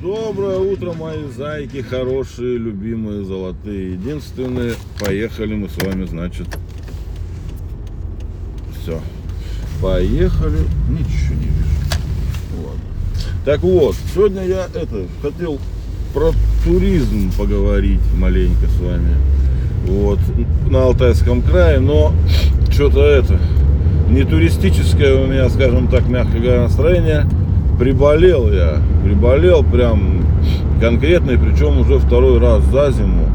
Доброе утро, мои зайки, хорошие, любимые, золотые. Единственные, поехали мы с вами, значит. Все. Поехали. Ничего не вижу. Ладно. Так вот, сегодня я это хотел про туризм поговорить маленько с вами. Вот, на Алтайском крае, но что-то это, не туристическое у меня, скажем так, мягко говоря, настроение. Приболел я, приболел прям конкретно, и причем уже второй раз за зиму.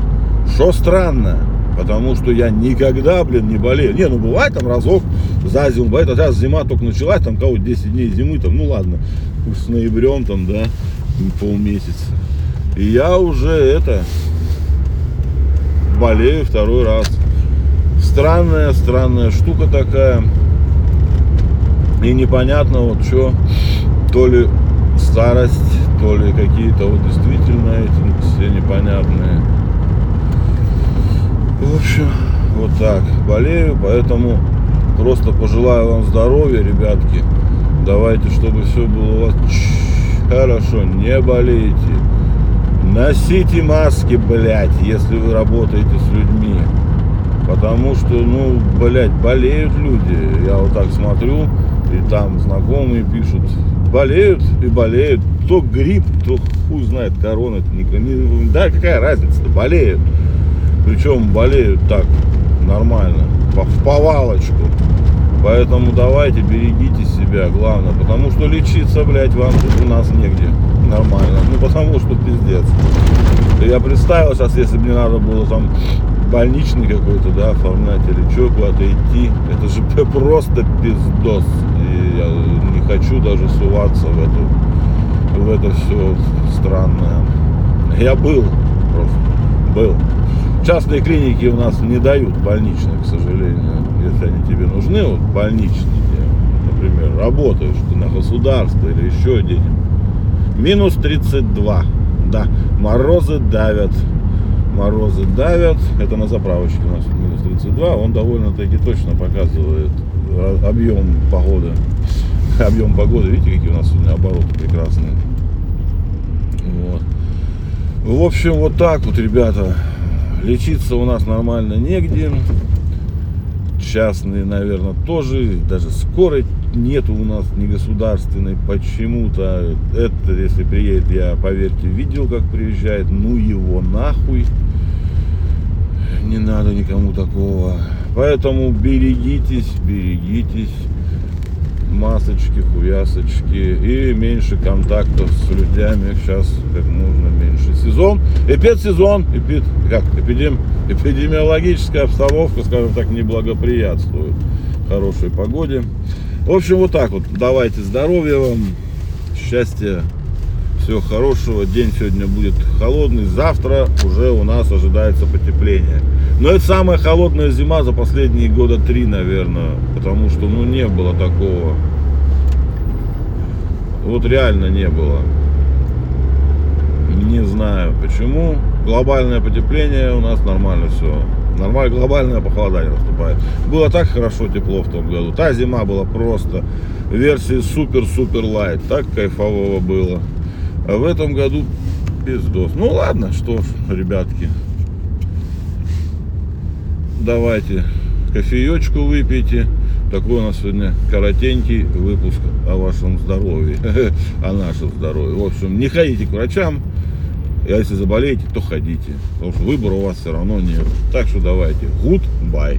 Что странно, потому что я никогда, блин, не болею. Не, ну бывает там разок за зиму, бывает, а сейчас зима только началась, там кого 10 дней зимы, там, ну ладно, с ноябрем там, да, полмесяца. И я уже это, болею второй раз. Странная, странная штука такая. И непонятно вот что, то ли старость, то ли какие-то вот действительно эти все непонятные. В общем, вот так, болею, поэтому просто пожелаю вам здоровья, ребятки. Давайте, чтобы все было у вас хорошо, не болейте. Носите маски, блядь, если вы работаете с людьми. Потому что, ну, блядь, болеют люди. Я вот так смотрю, и там знакомые пишут, болеют и болеют. То грипп, то хуй знает, корона. это Не, не- да, какая разница-то, болеют. Причем болеют так, нормально, в повалочку. Поэтому давайте берегите себя, главное, потому что лечиться, блядь, вам тут у нас негде. Нормально. Ну потому что пиздец. Я представил сейчас, если мне надо было там больничный какой-то, да, оформлять или что, куда-то идти, это же просто пиздос. Хочу даже суваться в эту, в это все странное. Я был просто, был. Частные клиники у нас не дают больничных, к сожалению, если они тебе нужны, вот больничники, например, работаешь ты на государство или еще где-нибудь. Минус 32, да, морозы давят, морозы давят, это на заправочке у нас минус 32, он довольно-таки точно показывает э, объем погоды, объем погоды, видите, какие у нас сегодня обороты прекрасные. Вот. В общем, вот так вот, ребята. Лечиться у нас нормально негде. Частные, наверное, тоже. Даже скорой нету у нас не государственной почему-то. Это, если приедет, я, поверьте, видел, как приезжает. Ну его нахуй. Не надо никому такого. Поэтому берегитесь, берегитесь масочки, хуясочки и меньше контактов с людьми. Сейчас как можно меньше. Сезон, эпидсезон, эпид, как, эпидем, эпидемиологическая обстановка, скажем так, не благоприятствует хорошей погоде. В общем, вот так вот. Давайте здоровья вам, счастья, всего хорошего. День сегодня будет холодный. Завтра уже у нас ожидается потепление. Но это самая холодная зима за последние года три, наверное. Потому что, ну, не было такого. Вот реально не было. Не знаю почему. Глобальное потепление у нас нормально все. Нормально, глобальное похолодание наступает. Было так хорошо тепло в том году. Та зима была просто версии супер-супер лайт. Так кайфово было. А в этом году пиздос. Ну ладно, что ж, ребятки. Давайте кофеечку выпейте. Такой у нас сегодня коротенький выпуск о вашем здоровье, о нашем здоровье. В общем, не ходите к врачам, а если заболеете, то ходите. Потому что выбора у вас все равно нет. Так что давайте. Goodbye.